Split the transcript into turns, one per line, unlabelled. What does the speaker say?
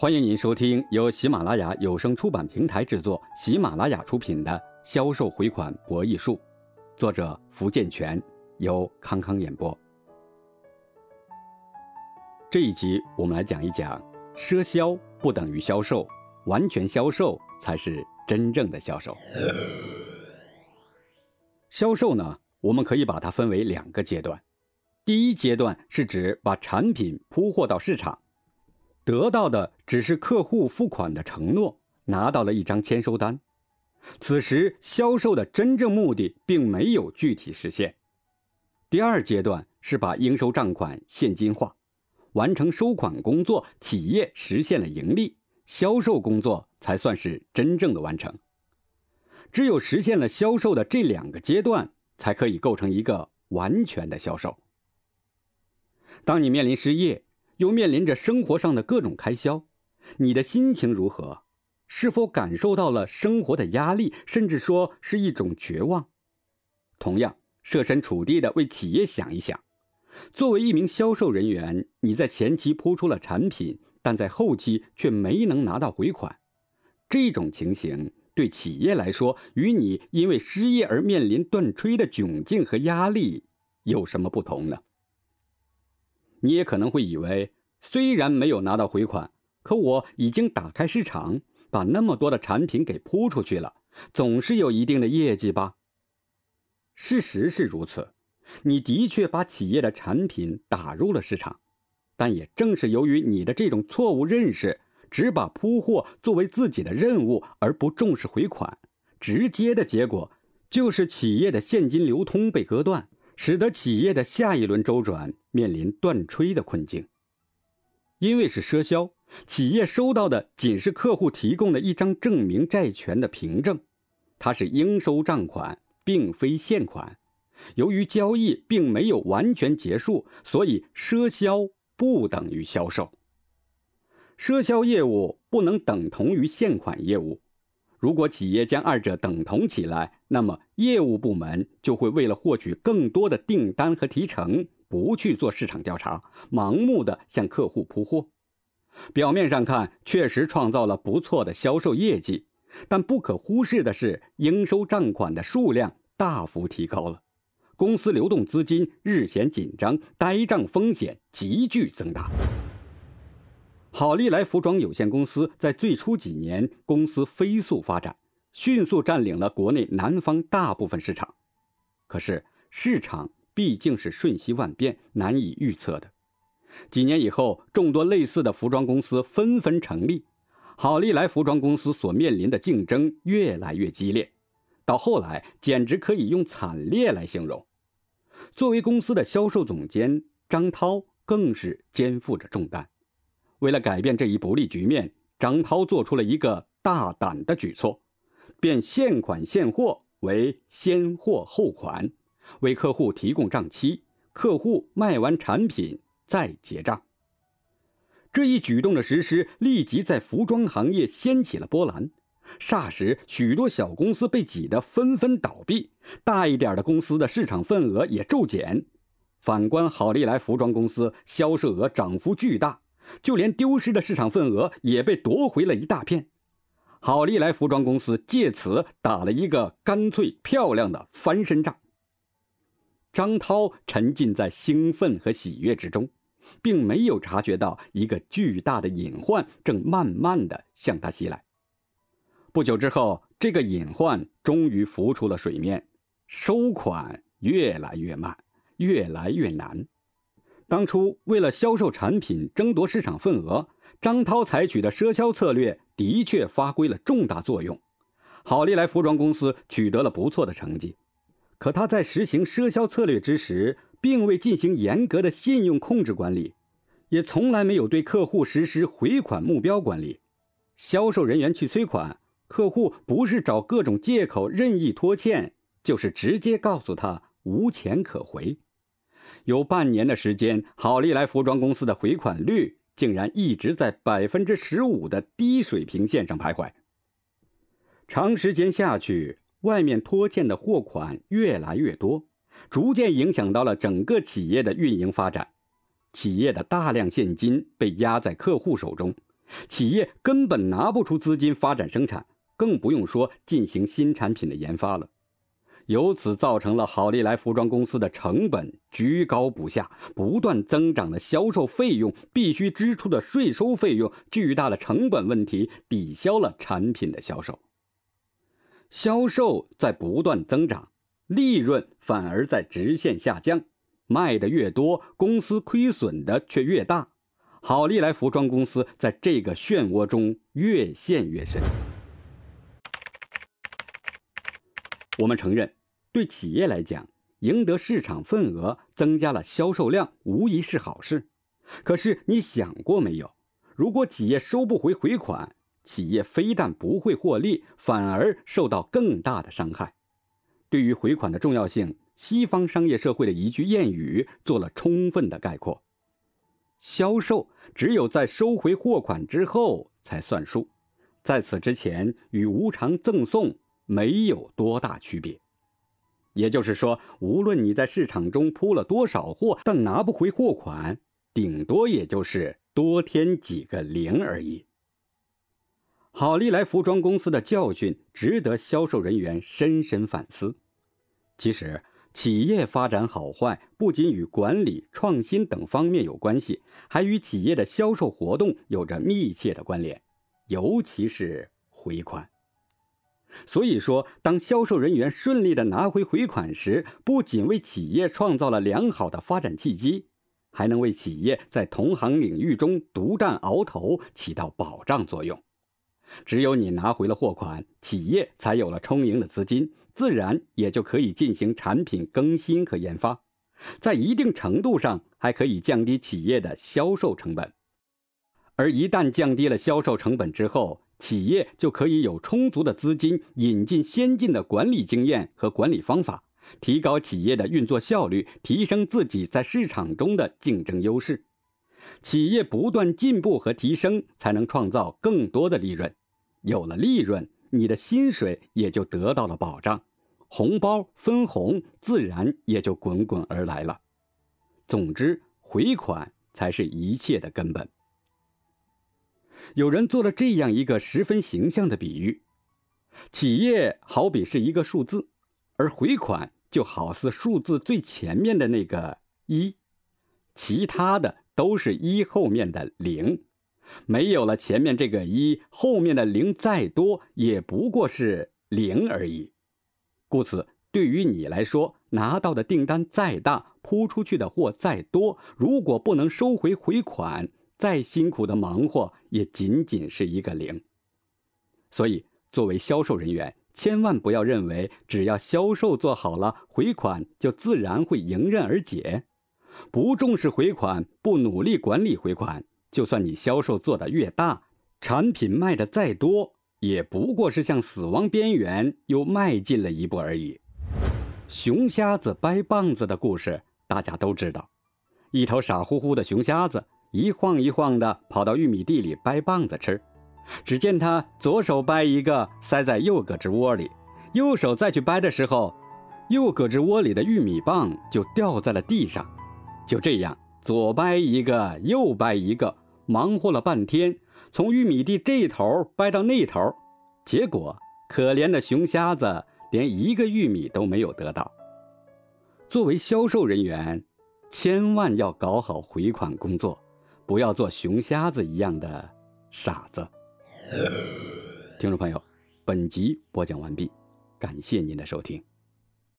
欢迎您收听由喜马拉雅有声出版平台制作、喜马拉雅出品的《销售回款博弈术》，作者福建泉，由康康演播。这一集我们来讲一讲，赊销不等于销售，完全销售才是真正的销售。销售呢，我们可以把它分为两个阶段。第一阶段是指把产品铺货到市场，得到的只是客户付款的承诺，拿到了一张签收单。此时销售的真正目的并没有具体实现。第二阶段是把应收账款现金化，完成收款工作，企业实现了盈利，销售工作才算是真正的完成。只有实现了销售的这两个阶段，才可以构成一个完全的销售。当你面临失业，又面临着生活上的各种开销，你的心情如何？是否感受到了生活的压力，甚至说是一种绝望？同样，设身处地的为企业想一想，作为一名销售人员，你在前期铺出了产品，但在后期却没能拿到回款，这种情形对企业来说，与你因为失业而面临断炊的窘境和压力有什么不同呢？你也可能会以为，虽然没有拿到回款，可我已经打开市场，把那么多的产品给铺出去了，总是有一定的业绩吧。事实是如此，你的确把企业的产品打入了市场，但也正是由于你的这种错误认识，只把铺货作为自己的任务，而不重视回款，直接的结果就是企业的现金流通被割断。使得企业的下一轮周转面临断炊的困境。因为是赊销，企业收到的仅是客户提供的一张证明债权的凭证，它是应收账款，并非现款。由于交易并没有完全结束，所以赊销不等于销售。赊销业务不能等同于现款业务。如果企业将二者等同起来，那么业务部门就会为了获取更多的订单和提成，不去做市场调查，盲目的向客户铺货。表面上看，确实创造了不错的销售业绩，但不可忽视的是，应收账款的数量大幅提高了，公司流动资金日显紧张，呆账风险急剧增大。好利来服装有限公司在最初几年，公司飞速发展，迅速占领了国内南方大部分市场。可是市场毕竟是瞬息万变、难以预测的。几年以后，众多类似的服装公司纷纷成立，好利来服装公司所面临的竞争越来越激烈，到后来简直可以用惨烈来形容。作为公司的销售总监，张涛更是肩负着重担。为了改变这一不利局面，张涛做出了一个大胆的举措，变现款现货为先货后款，为客户提供账期，客户卖完产品再结账。这一举动的实施，立即在服装行业掀起了波澜，霎时许多小公司被挤得纷纷倒闭，大一点的公司的市场份额也骤减。反观好利来服装公司，销售额涨幅巨大。就连丢失的市场份额也被夺回了一大片，好利来服装公司借此打了一个干脆漂亮的翻身仗。张涛沉浸在兴奋和喜悦之中，并没有察觉到一个巨大的隐患正慢慢的向他袭来。不久之后，这个隐患终于浮出了水面，收款越来越慢，越来越难。当初为了销售产品、争夺市场份额，张涛采取的赊销策略的确发挥了重大作用。好利来服装公司取得了不错的成绩，可他在实行赊销策略之时，并未进行严格的信用控制管理，也从来没有对客户实施回款目标管理。销售人员去催款，客户不是找各种借口任意拖欠，就是直接告诉他无钱可回。有半年的时间，好利来服装公司的回款率竟然一直在百分之十五的低水平线上徘徊。长时间下去，外面拖欠的货款越来越多，逐渐影响到了整个企业的运营发展。企业的大量现金被压在客户手中，企业根本拿不出资金发展生产，更不用说进行新产品的研发了。由此造成了好利来服装公司的成本居高不下，不断增长的销售费用、必须支出的税收费用、巨大的成本问题抵消了产品的销售。销售在不断增长，利润反而在直线下降。卖的越多，公司亏损的却越大。好利来服装公司在这个漩涡中越陷越深。我们承认。对企业来讲，赢得市场份额、增加了销售量，无疑是好事。可是你想过没有？如果企业收不回回款，企业非但不会获利，反而受到更大的伤害。对于回款的重要性，西方商业社会的一句谚语做了充分的概括：销售只有在收回货款之后才算数，在此之前与无偿赠送没有多大区别。也就是说，无论你在市场中铺了多少货，但拿不回货款，顶多也就是多添几个零而已。好利来服装公司的教训值得销售人员深深反思。其实，企业发展好坏不仅与管理、创新等方面有关系，还与企业的销售活动有着密切的关联，尤其是回款。所以说，当销售人员顺利的拿回回款时，不仅为企业创造了良好的发展契机，还能为企业在同行领域中独占鳌头起到保障作用。只有你拿回了货款，企业才有了充盈的资金，自然也就可以进行产品更新和研发，在一定程度上还可以降低企业的销售成本。而一旦降低了销售成本之后，企业就可以有充足的资金引进先进的管理经验和管理方法，提高企业的运作效率，提升自己在市场中的竞争优势。企业不断进步和提升，才能创造更多的利润。有了利润，你的薪水也就得到了保障，红包分红自然也就滚滚而来了。总之，回款才是一切的根本。有人做了这样一个十分形象的比喻：企业好比是一个数字，而回款就好似数字最前面的那个一，其他的都是一后面的零。没有了前面这个一，后面的零再多也不过是零而已。故此，对于你来说，拿到的订单再大，铺出去的货再多，如果不能收回回款，再辛苦的忙活也仅仅是一个零，所以作为销售人员，千万不要认为只要销售做好了，回款就自然会迎刃而解。不重视回款，不努力管理回款，就算你销售做得越大，产品卖的再多，也不过是向死亡边缘又迈进了一步而已。熊瞎子掰棒子的故事大家都知道，一头傻乎乎的熊瞎子。一晃一晃的跑到玉米地里掰棒子吃，只见他左手掰一个塞在右胳肢窝里，右手再去掰的时候，右胳肢窝里的玉米棒就掉在了地上。就这样，左掰一个，右掰一个，忙活了半天，从玉米地这头掰到那头，结果可怜的熊瞎子连一个玉米都没有得到。作为销售人员，千万要搞好回款工作。不要做熊瞎子一样的傻子。听众朋友，本集播讲完毕，感谢您的收听。